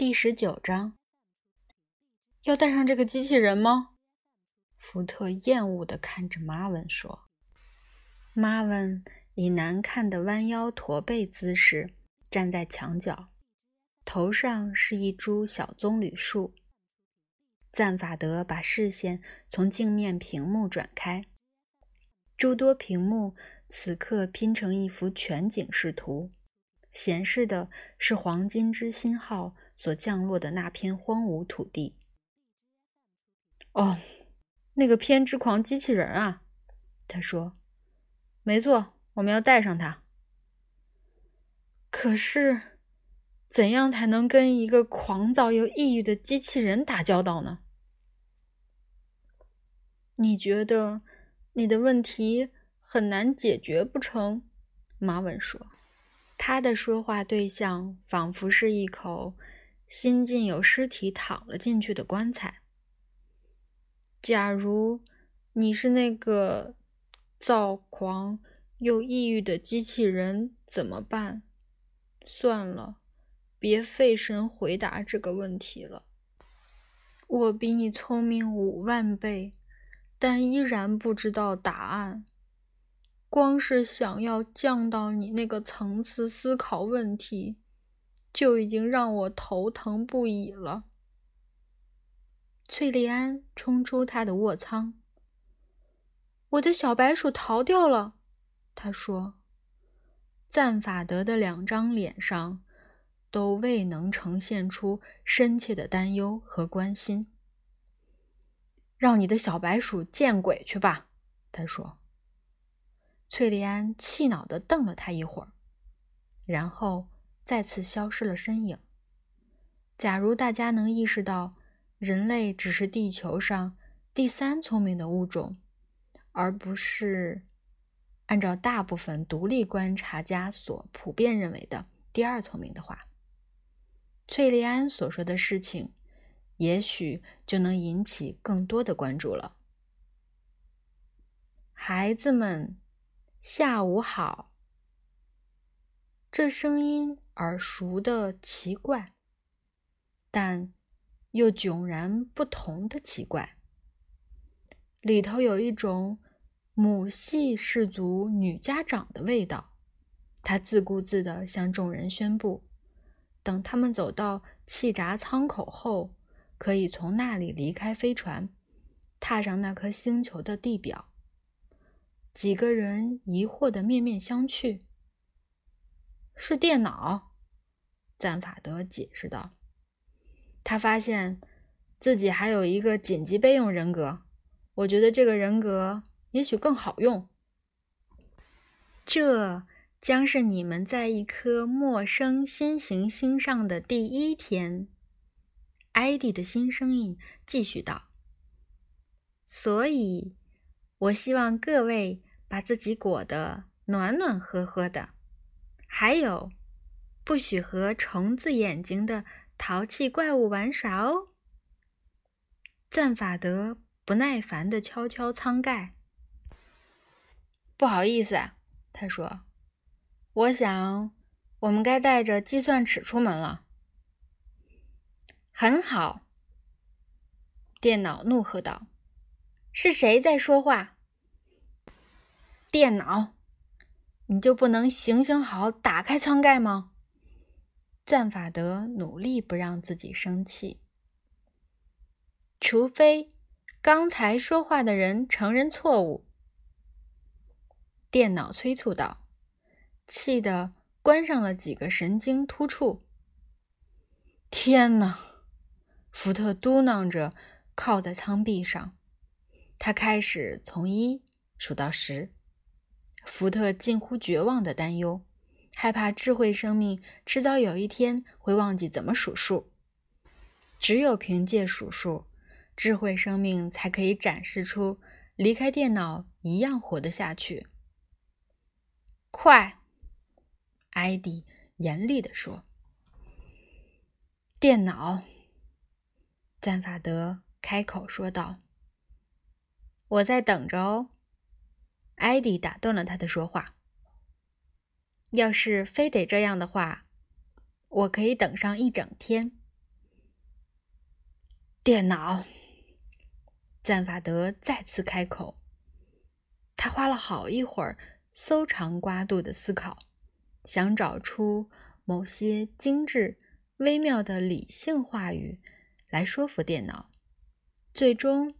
第十九章，要带上这个机器人吗？福特厌恶地看着马文说。马文以难看的弯腰驼背姿势站在墙角，头上是一株小棕榈树。赞法德把视线从镜面屏幕转开，诸多屏幕此刻拼成一幅全景视图。显示的是黄金之星号所降落的那片荒芜土地。哦，那个偏执狂机器人啊！他说：“没错，我们要带上它。可是，怎样才能跟一个狂躁又抑郁的机器人打交道呢？”你觉得你的问题很难解决不成？马文说。他的说话对象仿佛是一口新进有尸体躺了进去的棺材。假如你是那个躁狂又抑郁的机器人，怎么办？算了，别费神回答这个问题了。我比你聪明五万倍，但依然不知道答案。光是想要降到你那个层次思考问题，就已经让我头疼不已了。翠莉安冲出他的卧舱，我的小白鼠逃掉了。他说：“赞法德的两张脸上都未能呈现出深切的担忧和关心。让你的小白鼠见鬼去吧！”他说。翠莉安气恼地瞪了他一会儿，然后再次消失了身影。假如大家能意识到人类只是地球上第三聪明的物种，而不是按照大部分独立观察家所普遍认为的第二聪明的话，翠莉安所说的事情也许就能引起更多的关注了。孩子们。下午好。这声音耳熟的奇怪，但又迥然不同的奇怪。里头有一种母系氏族女家长的味道。她自顾自地向众人宣布：等他们走到气闸舱口后，可以从那里离开飞船，踏上那颗星球的地表。几个人疑惑的面面相觑。是电脑，赞法德解释道。他发现自己还有一个紧急备用人格，我觉得这个人格也许更好用。这将是你们在一颗陌生新行星上的第一天。艾迪的新声音继续道：“所以。”我希望各位把自己裹得暖暖和和的，还有，不许和虫子眼睛的淘气怪物玩耍哦。赞法德不耐烦地敲敲舱盖。不好意思，他说：“我想我们该带着计算尺出门了。”很好，电脑怒喝道。是谁在说话？电脑，你就不能行行好，打开舱盖吗？赞法德努力不让自己生气，除非刚才说话的人承认错误。电脑催促道，气得关上了几个神经突触。天哪！福特嘟囔着，靠在舱壁上。他开始从一数到十，福特近乎绝望的担忧，害怕智慧生命迟早有一天会忘记怎么数数。只有凭借数数，智慧生命才可以展示出离开电脑一样活得下去。快，艾迪严厉地说。电脑，赞法德开口说道。我在等着哦，艾迪打断了他的说话。要是非得这样的话，我可以等上一整天。电脑。赞法德再次开口。他花了好一会儿搜肠刮肚的思考，想找出某些精致微妙的理性话语来说服电脑。最终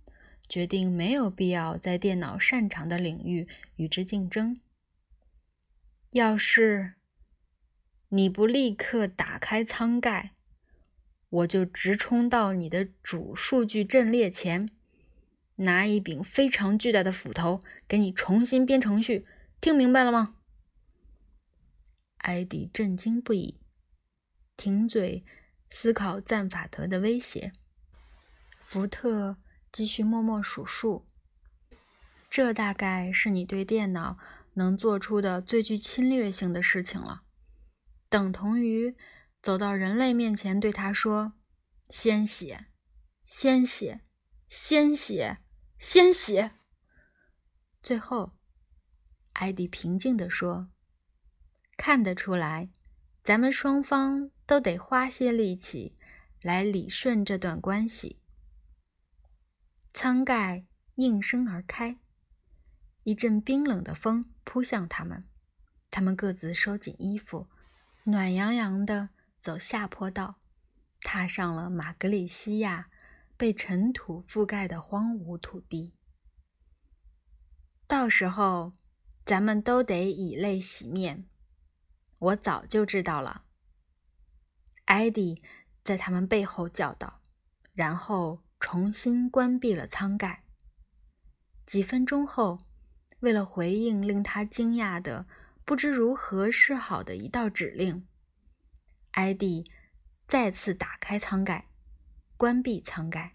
决定没有必要在电脑擅长的领域与之竞争。要是你不立刻打开舱盖，我就直冲到你的主数据阵列前，拿一柄非常巨大的斧头给你重新编程序。听明白了吗？艾迪震惊不已，停嘴思考赞法德的威胁。福特继续默默数数。这大概是你对电脑能做出的最具侵略性的事情了，等同于走到人类面前对他说：“鲜血，鲜血，鲜血，鲜血。”最后，艾迪平静地说：“看得出来，咱们双方都得花些力气来理顺这段关系。”舱盖应声而开，一阵冰冷的风扑向他们。他们各自收紧衣服，暖洋洋地走下坡道，踏上了马格里西亚被尘土覆盖的荒芜土地。到时候，咱们都得以泪洗面。我早就知道了。艾迪在他们背后叫道，然后。重新关闭了舱盖。几分钟后，为了回应令他惊讶的、不知如何是好的一道指令，艾迪再次打开舱盖，关闭舱盖。